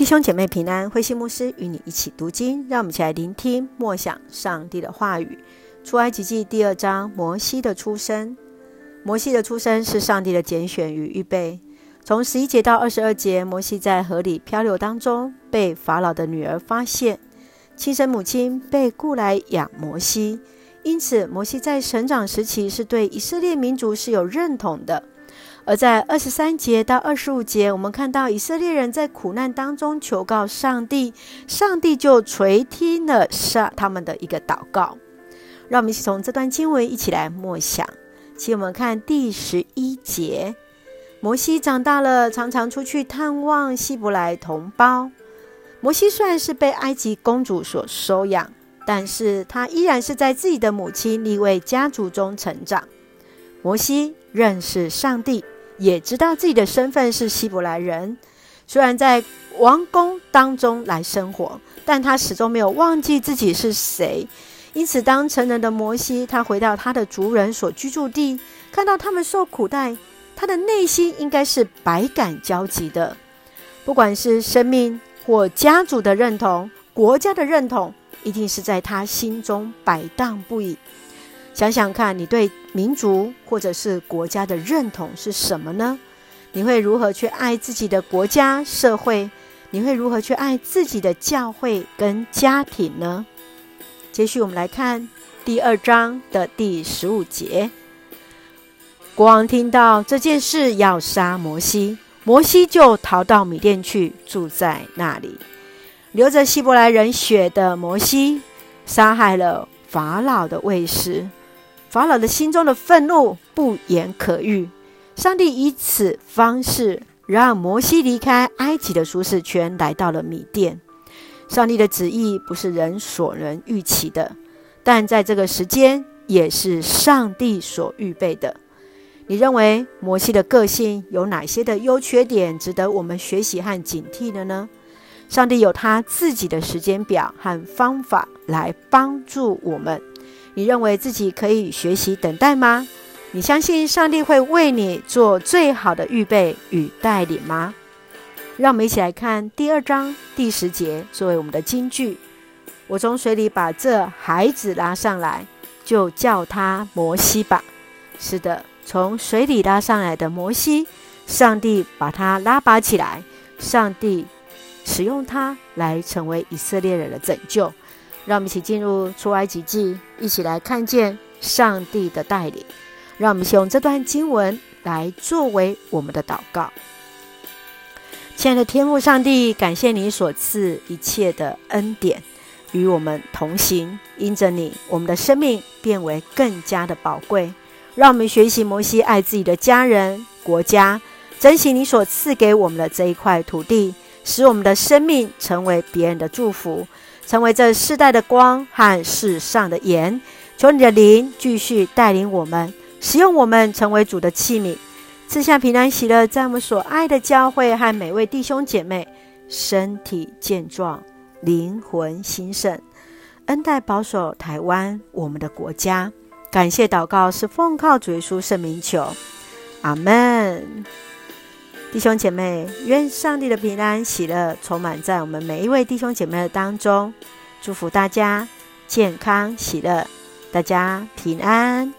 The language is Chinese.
弟兄姐妹平安，慧馨牧师与你一起读经，让我们一起来聆听默想上帝的话语。出埃及记第二章，摩西的出生。摩西的出生是上帝的拣选与预备。从十一节到二十二节，摩西在河里漂流当中，被法老的女儿发现，亲生母亲被雇来养摩西，因此摩西在成长时期是对以色列民族是有认同的。而在二十三节到二十五节，我们看到以色列人在苦难当中求告上帝，上帝就垂听了上他们的一个祷告。让我们一起从这段经文一起来默想。请我们看第十一节：摩西长大了，常常出去探望希伯来同胞。摩西虽然是被埃及公主所收养，但是他依然是在自己的母亲利未家族中成长。摩西认识上帝，也知道自己的身份是希伯来人。虽然在王宫当中来生活，但他始终没有忘记自己是谁。因此，当成人的摩西他回到他的族人所居住地，看到他们受苦待，他的内心应该是百感交集的。不管是生命或家族的认同、国家的认同，一定是在他心中摆荡不已。想想看，你对民族或者是国家的认同是什么呢？你会如何去爱自己的国家、社会？你会如何去爱自己的教会跟家庭呢？接续我们来看第二章的第十五节。国王听到这件事要杀摩西，摩西就逃到米甸去，住在那里。流着希伯来人血的摩西，杀害了法老的卫士。法老的心中的愤怒不言可喻，上帝以此方式让摩西离开埃及的舒适圈，来到了米甸。上帝的旨意不是人所能预期的，但在这个时间也是上帝所预备的。你认为摩西的个性有哪些的优缺点值得我们学习和警惕的呢？上帝有他自己的时间表和方法来帮助我们。你认为自己可以学习等待吗？你相信上帝会为你做最好的预备与带领吗？让我们一起来看第二章第十节，作为我们的金句。我从水里把这孩子拉上来，就叫他摩西吧。是的，从水里拉上来的摩西，上帝把他拉拔起来，上帝使用他来成为以色列人的拯救。让我们一起进入出埃及记，一起来看见上帝的带领。让我们用这段经文来作为我们的祷告。亲爱的天父上帝，感谢你所赐一切的恩典与我们同行。因着你，我们的生命变为更加的宝贵。让我们学习摩西爱自己的家人、国家，珍惜你所赐给我们的这一块土地，使我们的生命成为别人的祝福。成为这世代的光和世上的盐，求你的灵继续带领我们，使用我们成为主的器皿，赐下平安喜乐，在我们所爱的教会和每位弟兄姐妹身体健壮，灵魂兴盛，恩待保守台湾我们的国家。感谢祷告是奉靠主耶稣圣名求，阿门。弟兄姐妹，愿上帝的平安喜乐充满在我们每一位弟兄姐妹的当中，祝福大家健康喜乐，大家平安。